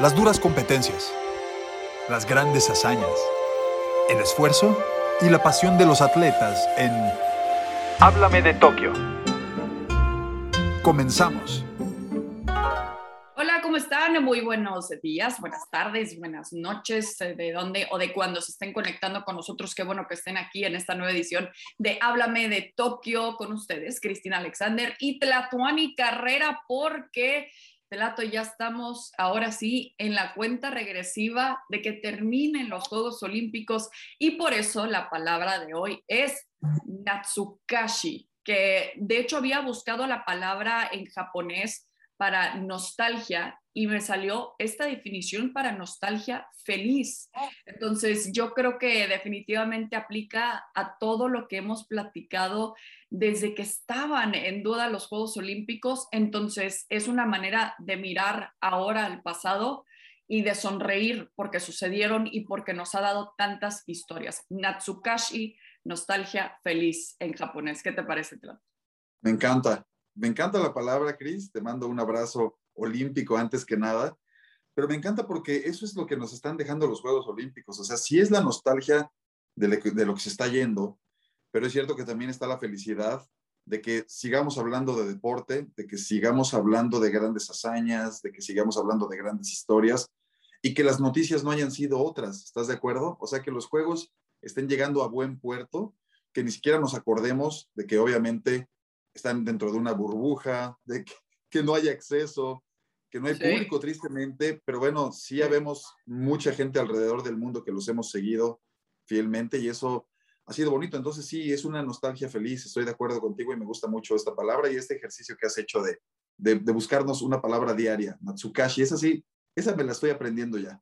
Las duras competencias, las grandes hazañas, el esfuerzo y la pasión de los atletas en Háblame de Tokio. Comenzamos. Hola, ¿cómo están? Muy buenos días, buenas tardes, buenas noches, eh, de dónde o de cuándo se estén conectando con nosotros. Qué bueno que estén aquí en esta nueva edición de Háblame de Tokio con ustedes, Cristina Alexander y Tlatuani Carrera, porque Telato, ya estamos ahora sí en la cuenta regresiva de que terminen los Juegos Olímpicos y por eso la palabra de hoy es Natsukashi, que de hecho había buscado la palabra en japonés para nostalgia y me salió esta definición para nostalgia feliz. Entonces, yo creo que definitivamente aplica a todo lo que hemos platicado desde que estaban en duda los Juegos Olímpicos. Entonces, es una manera de mirar ahora al pasado y de sonreír porque sucedieron y porque nos ha dado tantas historias. Natsukashi, nostalgia feliz en japonés. ¿Qué te parece, Tlan? Me encanta. Me encanta la palabra, Cris. Te mando un abrazo olímpico antes que nada. Pero me encanta porque eso es lo que nos están dejando los Juegos Olímpicos. O sea, sí es la nostalgia de lo que se está yendo, pero es cierto que también está la felicidad de que sigamos hablando de deporte, de que sigamos hablando de grandes hazañas, de que sigamos hablando de grandes historias y que las noticias no hayan sido otras. ¿Estás de acuerdo? O sea, que los juegos estén llegando a buen puerto, que ni siquiera nos acordemos de que obviamente están dentro de una burbuja, de que, no hay acceso, que no hay público tristemente, pero bueno, sí ya vemos mucha gente alrededor del mundo que los hemos seguido fielmente y eso ha sido bonito. Entonces sí, es una nostalgia feliz, estoy de acuerdo contigo y me gusta mucho esta palabra y este ejercicio que has hecho de, de, de buscarnos una palabra diaria, Natsukashi, esa sí, esa me la estoy aprendiendo ya.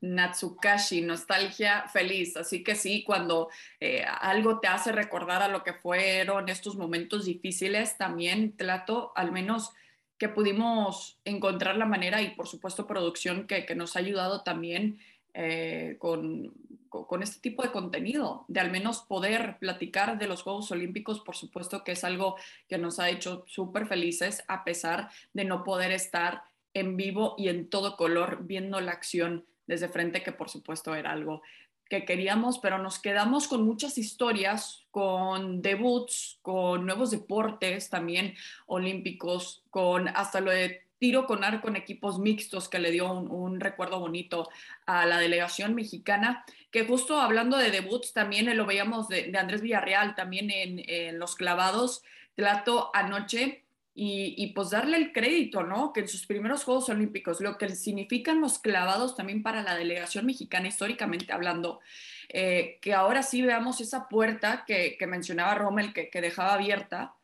Natsukashi, nostalgia feliz. Así que sí, cuando eh, algo te hace recordar a lo que fueron estos momentos difíciles, también trato al menos que pudimos encontrar la manera y por supuesto producción que, nos ha ayudado también eh, con, con, este tipo de contenido, de al menos poder platicar de los Juegos Olímpicos, por supuesto que es algo que nos ha hecho súper felices a pesar de no poder estar en vivo y en todo color viendo la acción desde frente, que por supuesto era algo que queríamos, pero nos quedamos con muchas historias, con debuts, con nuevos deportes también olímpicos, con hasta lo de tiro con arco en equipos mixtos que le dio un, recuerdo bonito a la delegación mexicana, que justo hablando de debuts también lo veíamos de, Andrés Villarreal también en, los clavados, trato anoche y, pues darle el crédito, ¿no? Que en sus primeros Juegos Olímpicos, lo que significan los clavados también para la delegación mexicana, históricamente hablando, eh, que ahora sí veamos esa puerta que, mencionaba Rommel, que, dejaba abierta,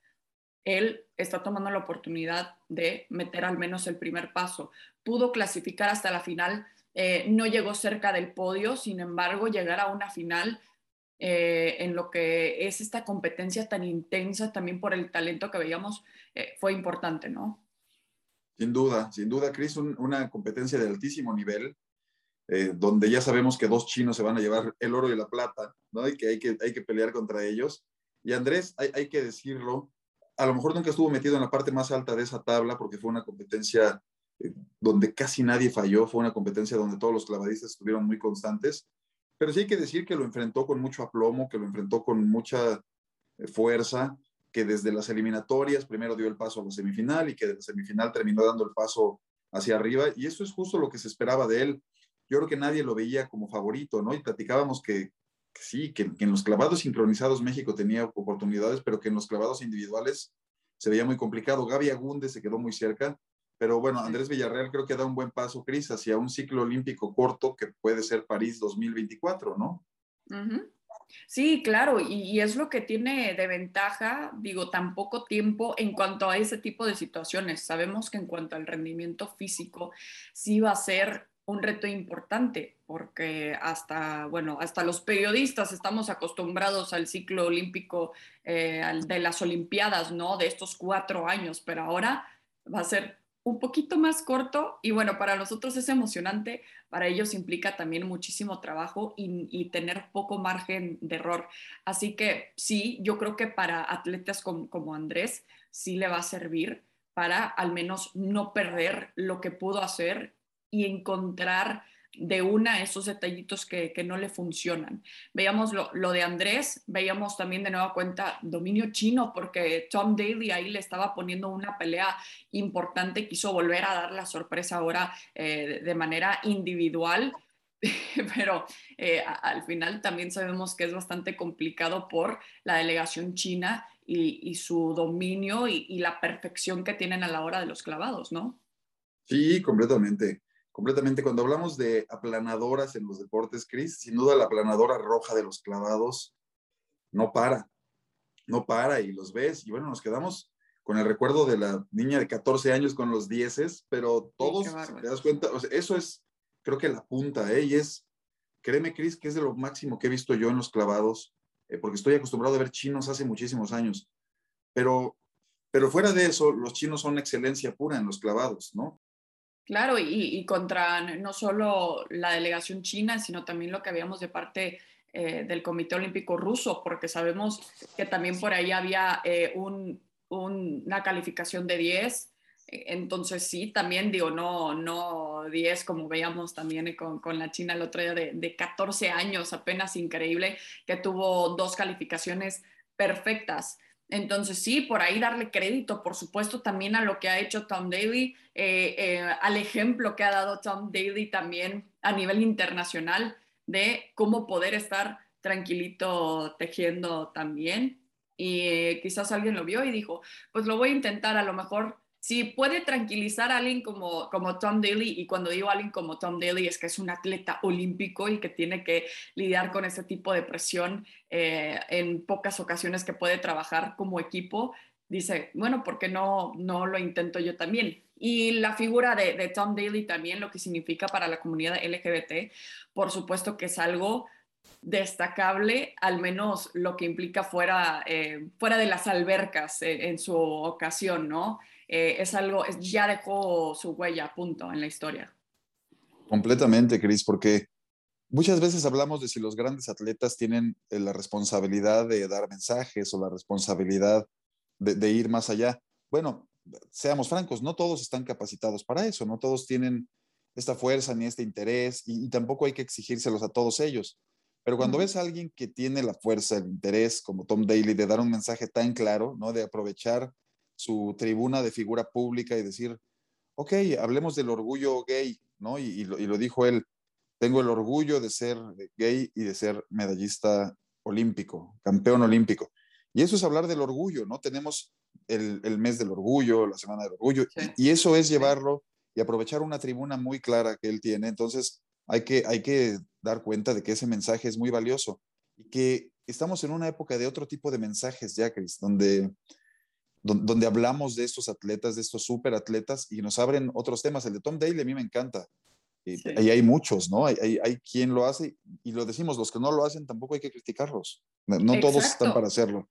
él está tomando la oportunidad de meter al menos el primer paso. Pudo clasificar hasta la final, eh, no llegó cerca del podio, sin embargo, llegar a una final eh, en lo que es esta competencia tan intensa también por el talento que veíamos eh, fue importante, ¿no? Sin duda, sin duda, Cris, una competencia de altísimo nivel, eh, donde ya sabemos que dos chinos se van a llevar el oro y la plata, ¿no? Y que hay que, hay que pelear contra ellos. Y Andrés, hay, hay que decirlo, a lo mejor nunca estuvo metido en la parte más alta de esa tabla porque fue una competencia donde casi nadie falló, fue una competencia donde todos los clavadistas estuvieron muy constantes, pero sí hay que decir que lo enfrentó con mucho aplomo, que lo enfrentó con mucha fuerza que desde las eliminatorias primero dio el paso a la semifinal y que de la semifinal terminó dando el paso hacia arriba. Y eso es justo lo que se esperaba de él. Yo creo que nadie lo veía como favorito, ¿no? Y platicábamos que, sí, que, en los clavados sincronizados México tenía oportunidades, pero que en los clavados individuales se veía muy complicado. Gaby Agunde se quedó muy cerca, pero bueno, Andrés Villarreal creo que da un buen paso, Cris, hacia un ciclo olímpico corto que puede ser París 2024, ¿no? Sí, claro, y, es lo que tiene de ventaja, digo, tan poco tiempo en cuanto a ese tipo de situaciones. Sabemos que en cuanto al rendimiento físico, sí va a ser un reto importante, porque hasta, bueno, hasta los periodistas estamos acostumbrados al ciclo olímpico eh, de las Olimpiadas, ¿no? De estos cuatro años, pero ahora va a ser un poquito más corto y bueno, para nosotros es emocionante, para ellos implica también muchísimo trabajo y, tener poco margen de error. Así que sí, yo creo que para atletas como, como, Andrés sí le va a servir para al menos no perder lo que pudo hacer y encontrar de una esos detallitos que, no le funcionan. Veíamos lo, de Andrés, veíamos también de nueva cuenta dominio chino, porque Tom Daly ahí le estaba poniendo una pelea importante, quiso volver a dar la sorpresa ahora eh, de manera individual. Pero eh, al final también sabemos que es bastante complicado por la delegación china y, su dominio y, y la perfección que tienen a la hora de los clavados, ¿no? Sí, completamente completamente. Cuando hablamos de aplanadoras en los deportes, Chris, sin duda la aplanadora roja de los clavados no para, no para y los ves. Y bueno, nos quedamos con el recuerdo de la niña de 14 años con los dieces, pero todos, te das cuenta, eso es, creo que la punta, ¿eh? Y es, créeme, Chris, que es de lo máximo que he visto yo en los clavados, eh, porque estoy acostumbrado a ver chinos hace muchísimos años. Pero, pero fuera de eso, los chinos son excelencia pura en los clavados, ¿no? Claro, y, contra no solo la delegación china, sino también lo que habíamos de parte eh, del Comité Olímpico Ruso, porque sabemos que también por ahí había eh, una calificación de 10. Entonces sí, también digo, no, no 10 como veíamos también con, con la China el otro día de, de 14 años, apenas increíble, que tuvo dos calificaciones perfectas. Entonces, sí, por ahí darle crédito, por supuesto, también a lo que ha hecho Tom Daly, eh, eh, al ejemplo que ha dado Tom Daly también a nivel internacional de cómo poder estar tranquilito tejiendo también. Y eh, quizás alguien lo vio y dijo, pues lo voy a intentar, a lo mejor si puede tranquilizar a alguien como, como Tom Daly, y cuando digo a alguien como Tom Daly es que es un atleta olímpico y que tiene que lidiar con ese tipo de presión eh, en pocas ocasiones que puede trabajar como equipo, dice, bueno, ¿por qué no, no lo intento yo también? Y la figura de, de Tom Daly también, lo que significa para la comunidad LGBT, por supuesto que es algo destacable, al menos lo que implica fuera, eh, fuera de las albercas eh, en su ocasión, ¿no? Eh, es algo, ya dejó su huella, punto, en la historia. Completamente, Cris, porque muchas veces hablamos de si los grandes atletas tienen eh, la responsabilidad de dar mensajes o la responsabilidad de, ir más allá. Bueno, seamos francos, no todos están capacitados para eso, no todos tienen esta fuerza ni este interés y, tampoco hay que exigírselos a todos ellos. Pero cuando ves a alguien que tiene la fuerza, el interés, como Tom Daly, de dar un mensaje tan claro, ¿no? De aprovechar su tribuna de figura pública y decir, ok, hablemos del orgullo gay, ¿no? Y, lo, dijo él, tengo el orgullo de ser gay y de ser medallista olímpico, campeón olímpico. Y eso es hablar del orgullo, ¿no? Tenemos el, mes del orgullo, la semana del orgullo, y, eso es llevarlo y aprovechar una tribuna muy clara que él tiene. Entonces, hay que, hay que dar cuenta de que ese mensaje es muy valioso y que estamos en una época de otro tipo de mensajes ya, Chris, donde donde, hablamos de estos atletas, de estos super atletas y nos abren otros temas. El de Tom Daly a mí me encanta. Y, hay muchos, ¿no? Hay, hay, hay, quien lo hace y lo decimos, los que no lo hacen tampoco hay que criticarlos. No, todos están para hacerlo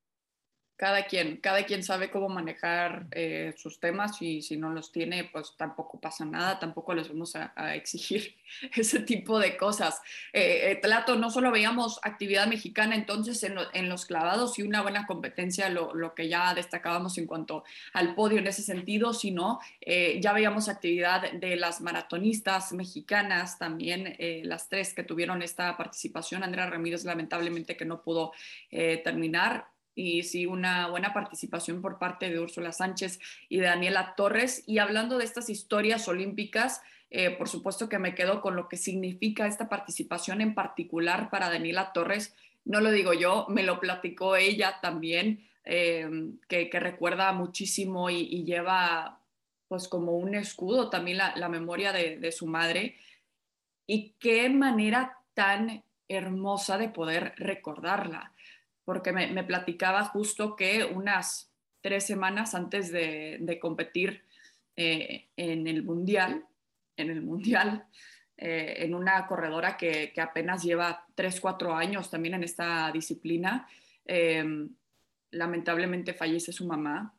cada quien, cada quien sabe cómo manejar eh, sus temas y si no los tiene, pues tampoco pasa nada, tampoco les vamos a, exigir ese tipo de cosas. Eh, eh, no solo veíamos actividad mexicana entonces en, los clavados y una buena competencia, lo, lo, que ya destacábamos en cuanto al podio en ese sentido, sino ya veíamos actividad de las maratonistas mexicanas, también las tres que tuvieron esta participación. Andrea Ramírez lamentablemente que no pudo terminar, y sí una buena participación por parte de Úrsula Sánchez y de Daniela Torres. Y hablando de estas historias olímpicas, eh, por supuesto que me quedo con lo que significa esta participación en particular para Daniela Torres. No lo digo yo, me lo platicó ella también, eh, que, recuerda muchísimo y, lleva pues como un escudo también la, memoria de, de su madre. Y qué manera tan hermosa de poder recordarla porque me, platicaba justo que unas tres semanas antes de, competir eh, en el Mundial, en el Mundial, eh, en una corredora que, apenas lleva tres, cuatro años también en esta disciplina, em, lamentablemente fallece su mamá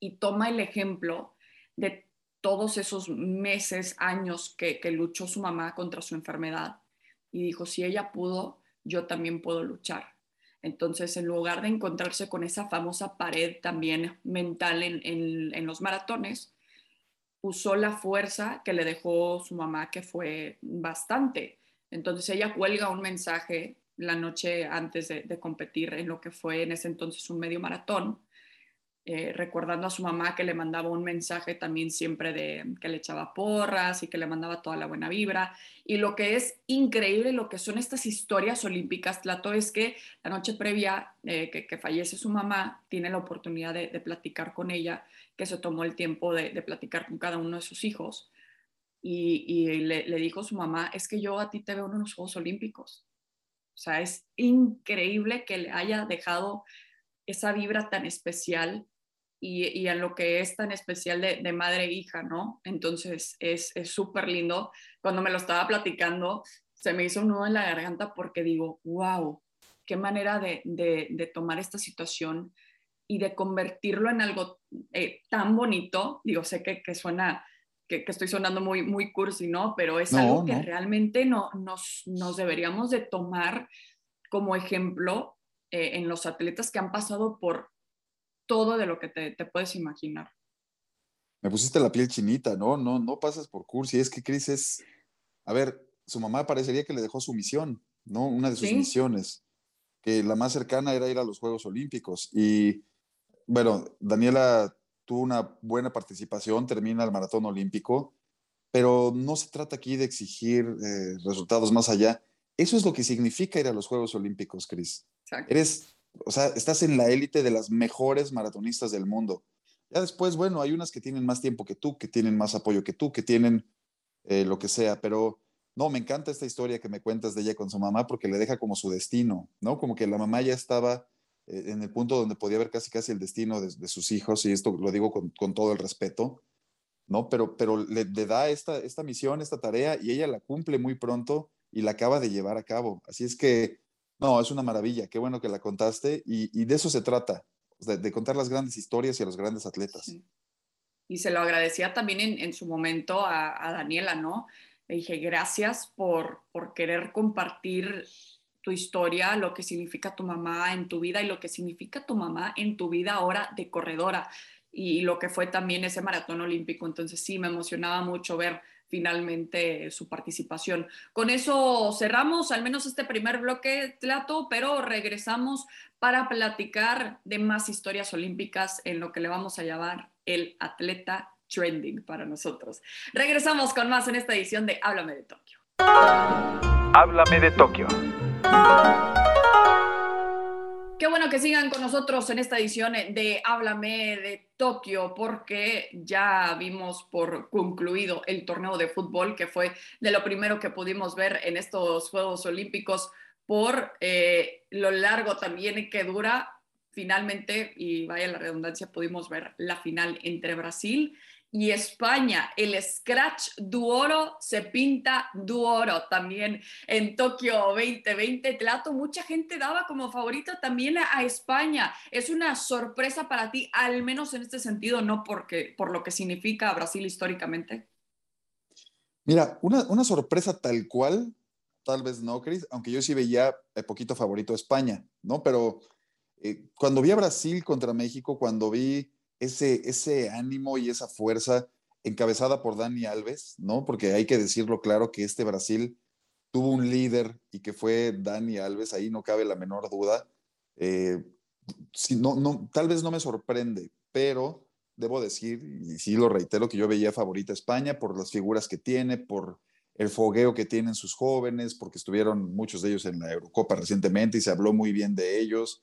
y toma el ejemplo de todos esos meses, años que, que luchó su mamá contra su enfermedad y dijo, si ella pudo, yo también puedo luchar entonces, en lugar de encontrarse con esa famosa pared también mental en, los maratones, usó la fuerza que le dejó su mamá, que fue bastante. Entonces ella cuelga un mensaje la noche antes de, competir en lo que fue en ese entonces un medio maratón eh, recordando a su mamá que le mandaba un mensaje también siempre de que le echaba porras y que le mandaba toda la buena vibra. Y lo que es increíble, lo que son estas historias olímpicas, Tlato, es que la noche previa eh, que, fallece su mamá, tiene la oportunidad de, platicar con ella, que se tomó el tiempo de, platicar con cada uno de sus hijos. Y, le, le, dijo su mamá, es que yo a ti te veo en los Juegos Olímpicos. O sea, es increíble que le haya dejado esa vibra tan especial y, y a lo que es tan especial de, madre e hija, ¿no? Entonces es súper lindo. Cuando me lo estaba platicando, se me hizo un nudo en la garganta porque digo, wow, qué manera de, de, tomar esta situación y de convertirlo en algo eh, tan bonito. Digo, sé que, que suena, que, que, estoy sonando muy, muy cursi, ¿no? Pero es algo que realmente no, nos, nos deberíamos de tomar como ejemplo eh, en los atletas que han pasado por todo de lo que te, puedes imaginar. Me pusiste la piel chinita, ¿no? No, no pasas por cursi. Es que Cris es, a ver, su mamá parecería que le dejó su misión, ¿no? Una de sus misiones, que la más cercana era ir a los Juegos Olímpicos. Y bueno, Daniela tuvo una buena participación, termina el maratón olímpico, pero no se trata aquí de exigir eh, resultados más allá. Eso es lo que significa ir a los Juegos Olímpicos, Cris. Eres o sea, estás en la élite de las mejores maratonistas del mundo. Ya después, bueno, hay unas que tienen más tiempo que tú, que tienen más apoyo que tú, que tienen eh, lo que sea, pero no, me encanta esta historia que me cuentas de ella con su mamá porque le deja como su destino, ¿no? Como que la mamá ya estaba eh, en el punto donde podía ver casi casi el destino de, sus hijos, y esto lo digo con, todo el respeto, ¿no? Pero, pero le, le, da esta, esta misión, esta tarea, y ella la cumple muy pronto y la acaba de llevar a cabo. Así es que no, es una maravilla, qué bueno que la contaste y, de eso se trata, de, contar las grandes historias y a los grandes atletas. Y se lo agradecía también en, su momento a, Daniela, ¿no? Le dije, gracias por, por querer compartir tu historia, lo que significa tu mamá en tu vida y lo que significa tu mamá en tu vida ahora de corredora y lo que fue también ese maratón olímpico. Entonces sí, me emocionaba mucho ver finalmente su participación. Con eso cerramos al menos este primer bloque, Tlato, pero regresamos para platicar de más historias olímpicas en lo que le vamos a llamar el atleta trending para nosotros. Regresamos con más en esta edición de Háblame de Tokio. Háblame de Tokio. Qué bueno que sigan con nosotros en esta edición de Háblame de Tokio, porque ya vimos por concluido el torneo de fútbol, que fue de lo primero que pudimos ver en estos Juegos Olímpicos por eh, lo largo también que dura. Finalmente, y vaya la redundancia, pudimos ver la final entre Brasil España. El Scratch Duoro se pinta Duoro también en Tokio 2020. Tlato, mucha gente daba como favorito también a, España. Es una sorpresa para ti, al menos en este sentido, no porque, por lo que significa Brasil históricamente. Mira, una, sorpresa tal cual, tal vez no, Chris, aunque yo sí veía poquito favorito España, ¿no? Pero eh, cuando vi a Brasil contra México, cuando vi ese, ese ánimo y esa fuerza encabezada por Dani Alves, ¿no? Porque hay que decirlo claro que este Brasil tuvo un líder y que fue Dani Alves, ahí no cabe la menor duda. Eh, si no, no, tal vez no me sorprende, pero debo decir, y sí lo reitero, que yo veía favorita España por las figuras que tiene, por el fogueo que tienen sus jóvenes, porque estuvieron muchos de ellos en la Eurocopa recientemente y se habló muy bien de ellos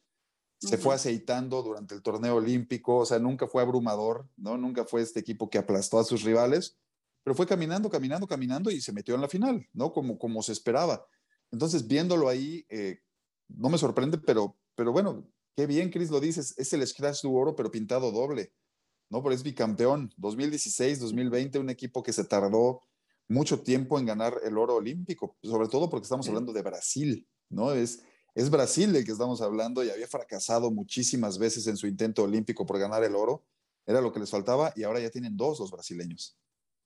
se fue aceitando durante el torneo olímpico, o sea, nunca fue abrumador, ¿no? Nunca fue este equipo que aplastó a sus rivales, pero fue caminando, caminando, caminando y se metió en la final, ¿no? Como, como se esperaba. Entonces, viéndolo ahí, eh, no me sorprende, pero, pero bueno, qué bien, Chris, lo dices, es el Scratch de oro, pero pintado doble, ¿no? Pero es bicampeón, 2016, 2020, un equipo que se tardó mucho tiempo en ganar el oro olímpico, sobre todo porque estamos hablando de Brasil, ¿no? Es, es Brasil del que estamos hablando y había fracasado muchísimas veces en su intento olímpico por ganar el oro. Era lo que les faltaba y ahora ya tienen dos los brasileños.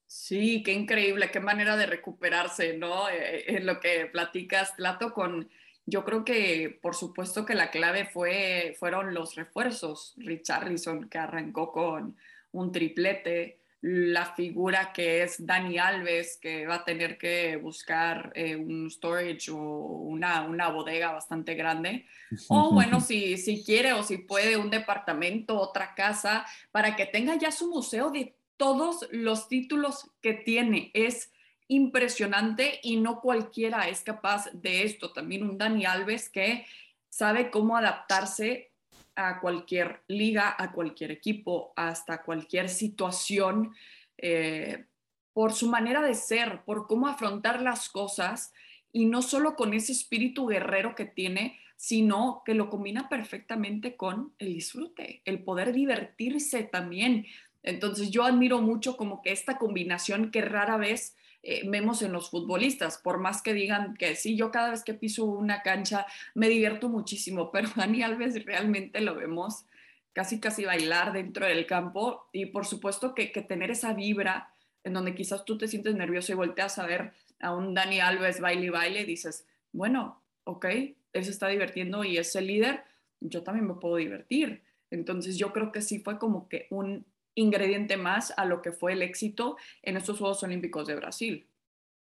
Sí, qué increíble, qué manera de recuperarse, ¿no? Eh, eh, en lo que platicas, Plato, con, yo creo que por supuesto que la clave fue, fueron los refuerzos. Richarlison, que arrancó con un triplete, la figura que es Dani Alves, que va a tener que buscar eh, un storage o una, una, bodega bastante grande. O bueno, si, si quiere o si puede, un departamento, otra casa, para que tenga ya su museo de todos los títulos que tiene. Es impresionante y no cualquiera es capaz de esto. También un Dani Alves que sabe cómo adaptarse a cualquier liga, a cualquier equipo, hasta cualquier situación, eh, por su manera de ser, por cómo afrontar las cosas y no solo con ese espíritu guerrero que tiene, sino que lo combina perfectamente con el disfrute, el poder divertirse también. Entonces yo admiro mucho como que esta combinación que rara vez eh, vemos en los futbolistas, por más que digan que sí, yo cada vez que piso una cancha me divierto muchísimo, pero Dani Alves realmente lo vemos casi casi bailar dentro del campo y por supuesto que, que tener esa vibra en donde quizás tú te sientes nervioso y volteas a ver a un Dani Alves baile y baile dices, bueno, ok, él se está divirtiendo y es el líder, yo también me puedo divertir. Entonces yo creo que sí fue como que un ingrediente más a lo que fue el éxito en estos Juegos Olímpicos de Brasil.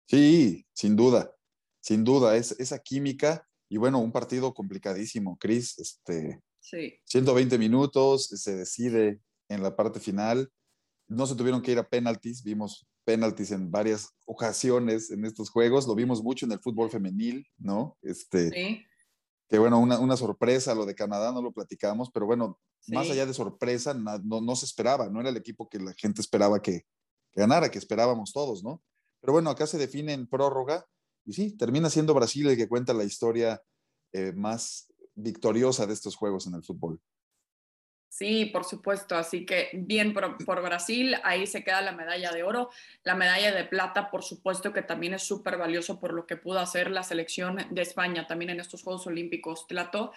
Sí, sin duda, sin duda, es esa química y bueno, un partido complicadísimo, Cris, este, sí. 120 minutos, se decide en la parte final, no se tuvieron que ir a penaltis, vimos penaltis en varias ocasiones en estos juegos, lo vimos mucho en el fútbol femenil, ¿no? Este, sí. Que bueno, una, una sorpresa lo de Canadá, no lo platicamos, pero bueno, más allá de sorpresa, no, no, se esperaba, no era el equipo que la gente esperaba que, ganara, que esperábamos todos, ¿no? Pero bueno, acá se define en prórroga y sí, termina siendo Brasil el que cuenta la historia eh, más victoriosa de estos juegos en el fútbol. Sí, por supuesto. Así que bien por, por, Brasil, ahí se queda la medalla de oro. La medalla de plata, por supuesto, que también es súper valioso por lo que pudo hacer la selección de España también en estos Juegos Olímpicos. Tlato,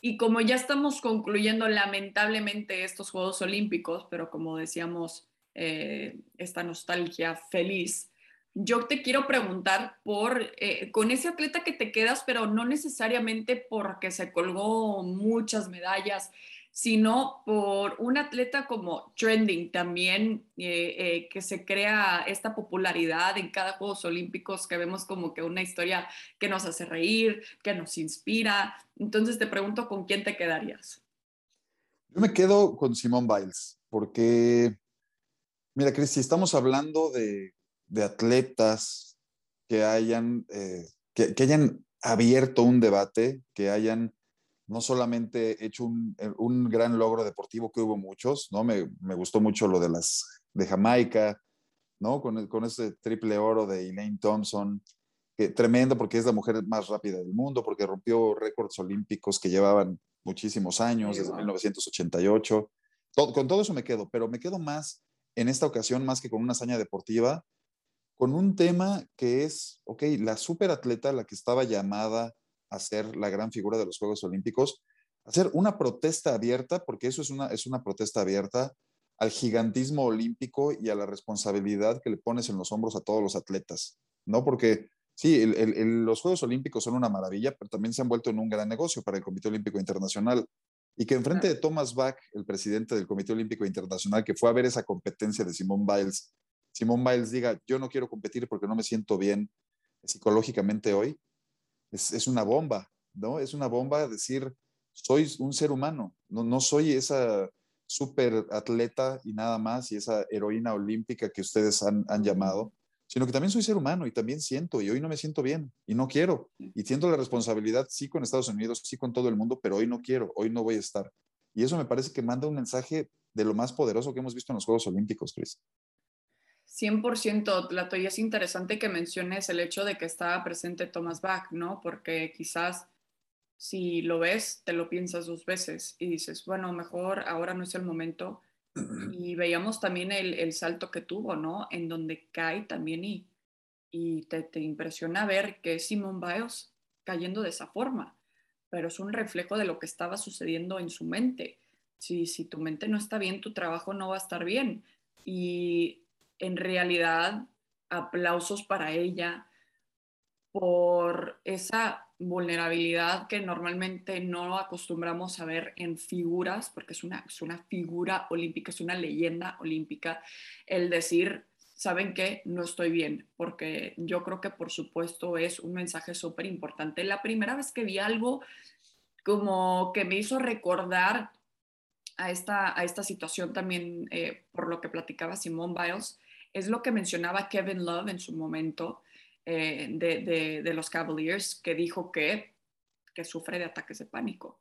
y como ya estamos concluyendo lamentablemente estos Juegos Olímpicos, pero como decíamos, eh, esta nostalgia feliz, yo te quiero preguntar por, eh, con ese atleta que te quedas, pero no necesariamente porque se colgó muchas medallas, sino por un atleta como trending también, eh, eh, que se crea esta popularidad en cada Juegos Olímpicos, que vemos como que una historia que nos hace reír, que nos inspira. Entonces te pregunto, ¿con quién te quedarías? Yo me quedo con Simón Biles, porque, mira, Cris, si estamos hablando de, de atletas que hayan, eh, que hayan abierto un debate, que hayan no solamente hecho un, eh, un, gran logro deportivo, que hubo muchos, ¿no? Me, me, gustó mucho lo de las de Jamaica, ¿no? Con, con ese triple oro de Elaine Thompson, que, tremendo porque es la mujer más rápida del mundo, porque rompió récords olímpicos que llevaban muchísimos años, desde 1988. Todo, con todo eso me quedo, pero me quedo más en esta ocasión, más que con una hazaña deportiva, con un tema que es, ok, la superatleta, la que estaba llamada hacer la gran figura de los Juegos Olímpicos, hacer una protesta abierta, porque eso es una, es una protesta abierta al gigantismo olímpico y a la responsabilidad que le pones en los hombros a todos los atletas, ¿no? Porque sí, el, el, los Juegos Olímpicos son una maravilla, pero también se han vuelto en un gran negocio para el Comité Olímpico Internacional. Y que enfrente de Thomas Bach, el presidente del Comité Olímpico Internacional, que fue a ver esa competencia de Simón Biles, Simón Biles diga, yo no quiero competir porque no me siento bien psicológicamente hoy, es, es, una bomba, ¿no? Es una bomba decir, soy un ser humano, no, no soy esa super atleta y nada más, y esa heroína olímpica que ustedes han, han, llamado, sino que también soy ser humano y también siento, y hoy no me siento bien, y no quiero, y siento la responsabilidad, sí con Estados Unidos, sí con todo el mundo, pero hoy no quiero, hoy no voy a estar. Y eso me parece que manda un mensaje de lo más poderoso que hemos visto en los Juegos Olímpicos, Chris. 100%, Tlato, y es interesante que menciones el hecho de que estaba presente Thomas Bach, ¿no? Porque quizás si lo ves, te lo piensas dos veces y dices, bueno, mejor ahora no es el momento. Y veíamos también el, el salto que tuvo, ¿no? En donde cae también y, y te, te impresiona ver que es Simón Biles cayendo de esa forma, pero es un reflejo de lo que estaba sucediendo en su mente. Si, si tu mente no está bien, tu trabajo no va a estar bien. Y en realidad aplausos para ella por esa vulnerabilidad que normalmente no acostumbramos a ver en figuras, porque es una, es una figura olímpica, es una leyenda olímpica, el decir, ¿saben qué? No estoy bien, porque yo creo que por supuesto es un mensaje súper importante. La primera vez que vi algo como que me hizo recordar a esta, a esta situación también, eh, por lo que platicaba Simone Biles, es lo que mencionaba Kevin Love en su momento eh, de, de, los Cavaliers, que dijo que, que sufre de ataques de pánico.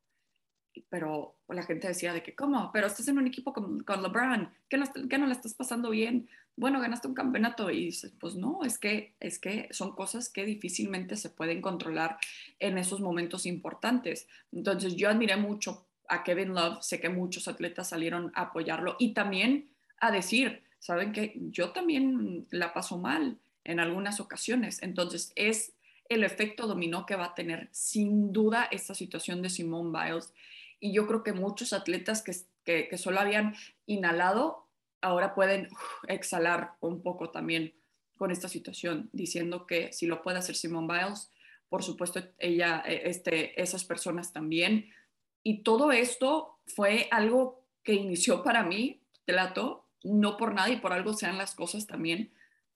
Pero la gente decía de que, ¿cómo? Pero estás en un equipo con, con LeBron, ¿qué no, ¿qué no le estás pasando bien? Bueno, ganaste un campeonato y dices, pues no, es que, es que son cosas que difícilmente se pueden controlar en esos momentos importantes. Entonces yo admiré mucho a Kevin Love, sé que muchos atletas salieron a apoyarlo y también a decir, saben que yo también la paso mal en algunas ocasiones. Entonces, es el efecto dominó que va a tener sin duda esta situación de Simone Biles. Y yo creo que muchos atletas que, que, solo habían inhalado, ahora pueden exhalar un poco también con esta situación, diciendo que si lo puede hacer Simone Biles, por supuesto, ella, e, este, esas personas también. Y todo esto fue algo que inició para mí, Telato, no por nada y por algo sean las cosas también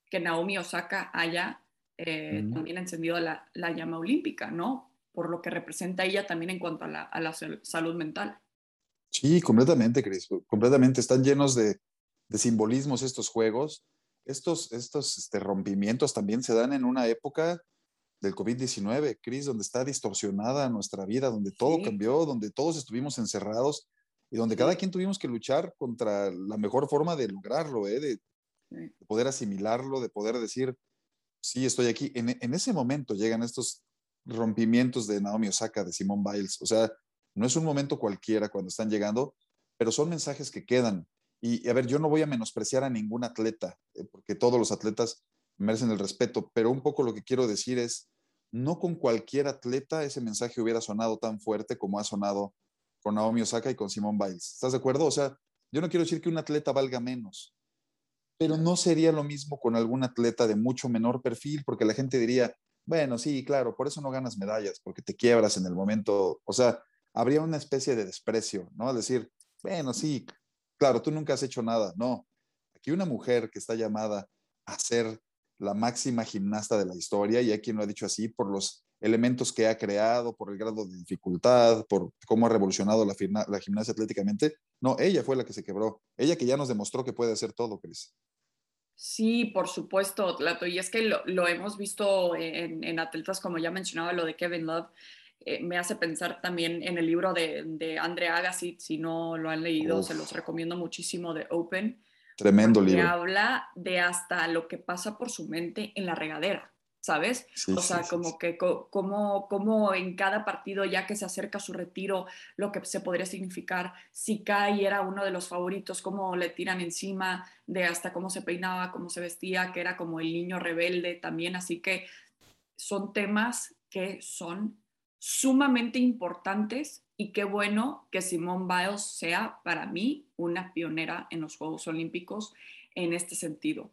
que Naomi Osaka haya eh, también encendido la, llama olímpica, ¿no? Por lo que representa ella también en cuanto a la, salud mental. Sí, completamente, Cris, completamente. Están llenos de, simbolismos estos juegos. Estos, estos este, rompimientos también se dan en una época del COVID-19, Cris, donde está distorsionada nuestra vida, donde todo cambió, donde todos estuvimos encerrados y donde cada quien tuvimos que luchar contra la mejor forma de lograrlo, ¿eh? de, poder asimilarlo, de poder decir, sí, estoy aquí. En, en, ese momento llegan estos rompimientos de Naomi Osaka, de Simone Biles. O sea, no es un momento cualquiera cuando están llegando, pero son mensajes que quedan. Y, a ver, yo no voy a menospreciar a ningún atleta, eh, porque todos los atletas merecen el respeto, pero un poco lo que quiero decir es, no con cualquier atleta ese mensaje hubiera sonado tan fuerte como ha sonado con Naomi Osaka y con Simone Biles. ¿Estás de acuerdo? O sea, yo no quiero decir que un atleta valga menos, pero no sería lo mismo con algún atleta de mucho menor perfil, porque la gente diría, bueno, sí, claro, por eso no ganas medallas, porque te quiebras en el momento. O sea, habría una especie de desprecio, ¿no? decir, bueno, sí, claro, tú nunca has hecho nada. No, aquí una mujer que está llamada a ser la máxima gimnasta de la historia, y hay quien lo ha dicho así, por los elementos que ha creado, por el grado de dificultad, por cómo ha revolucionado la, la gimnasia atléticamente. No, ella fue la que se quebró. Ella que ya nos demostró que puede hacer todo, Cris. Sí, por supuesto, Tlato. Y es que lo, hemos visto en, atletas, como ya mencionaba, lo de Kevin Love. Eh, me hace pensar también en el libro de, de Andre Agassi. Si no lo han leído, se los recomiendo muchísimo de Open. Tremendo libro. habla de hasta lo que pasa por su mente en la regadera. ¿Sabes? o sea, como que como, como en cada partido, ya que se acerca su retiro, lo que se podría significar, si Kai era uno de los favoritos, cómo le tiran encima, de hasta cómo se peinaba, cómo se vestía, que era como el niño rebelde también, así que son temas que son sumamente importantes y qué bueno que Simone Biles sea para mí una pionera en los Juegos Olímpicos en este sentido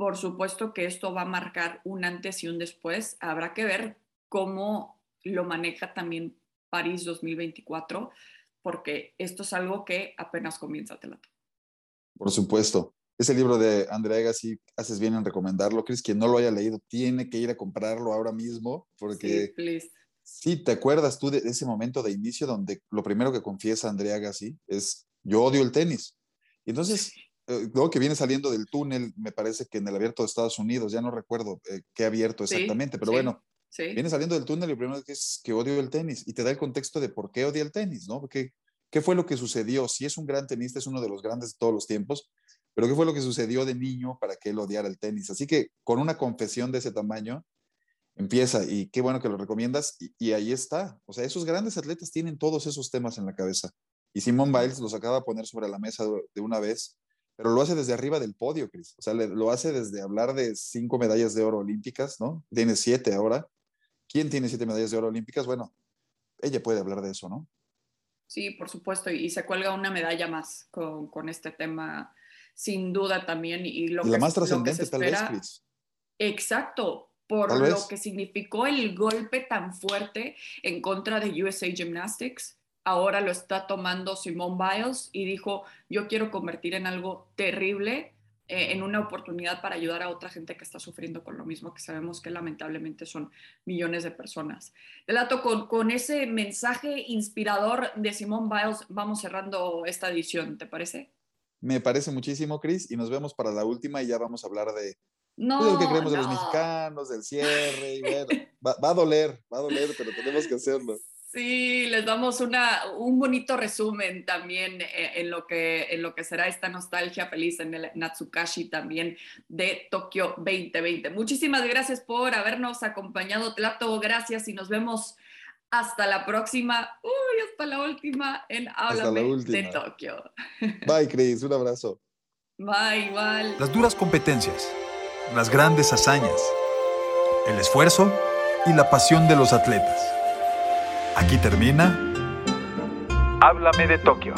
por supuesto que esto va a marcar un antes y un después. Habrá que ver cómo lo maneja también París 2024, porque esto es algo que apenas comienza Telato. Por supuesto. Ese libro de Andrea Agassi, haces bien en recomendarlo. Chris, quien no lo haya leído, tiene que ir a comprarlo ahora mismo, porque sí, sí, te acuerdas tú de ese momento de inicio donde lo primero que confiesa Andrea Agassi es, yo odio el tenis. Entonces luego que viene saliendo del túnel, me parece que en el abierto de Estados Unidos, ya no recuerdo eh, qué abierto exactamente, pero bueno, viene saliendo del túnel y lo primero que es que odio el tenis y te da el contexto de por qué odia el tenis, ¿no? Porque, ¿Qué fue lo que sucedió? Si es un gran tenista, es uno de los grandes de todos los tiempos, pero ¿qué fue lo que sucedió de niño para que él odiara el tenis? Así que con una confesión de ese tamaño, empieza y qué bueno que lo recomiendas y, ahí está. O sea, esos grandes atletas tienen todos esos temas en la cabeza. Y Simón Biles los acaba de poner sobre la mesa de una vez pero lo hace desde arriba del podio, Cris. O sea, lo hace desde hablar de cinco medallas de oro olímpicas, ¿no? Tiene siete ahora. ¿Quién tiene siete medallas de oro olímpicas? Bueno, ella puede hablar de eso, ¿no? Sí, por supuesto, y se cuelga una medalla más con, con este tema, sin duda también. Y lo la más trascendente, tal vez, Cris. Exacto, por lo que significó el golpe tan fuerte en contra de USA Gymnastics. Ahora lo está tomando Simone Biles y dijo, yo quiero convertir en algo terrible eh, en una oportunidad para ayudar a otra gente que está sufriendo con lo mismo, que sabemos que lamentablemente son millones de personas. Delato, con, con ese mensaje inspirador de Simone Biles, vamos cerrando esta edición, ¿te parece? Me parece muchísimo, Chris, y nos vemos para la última y ya vamos a hablar de, no, pues, lo que creemos de los mexicanos, del cierre, y bueno, va, va, a doler, va a doler, pero tenemos que hacerlo. Sí, les damos una, un bonito resumen también eh, en, lo que, en lo que será esta nostalgia feliz en el Natsukashi también de Tokio 2020. Muchísimas gracias por habernos acompañado, Tlato. Gracias y nos vemos hasta la próxima. Uy, hasta la última en Háblame de Tokio. Bye, Chris. Un abrazo. Bye, igual. Las duras competencias, las grandes hazañas, el esfuerzo y la pasión de los atletas. Aquí termina. Háblame de Tokio.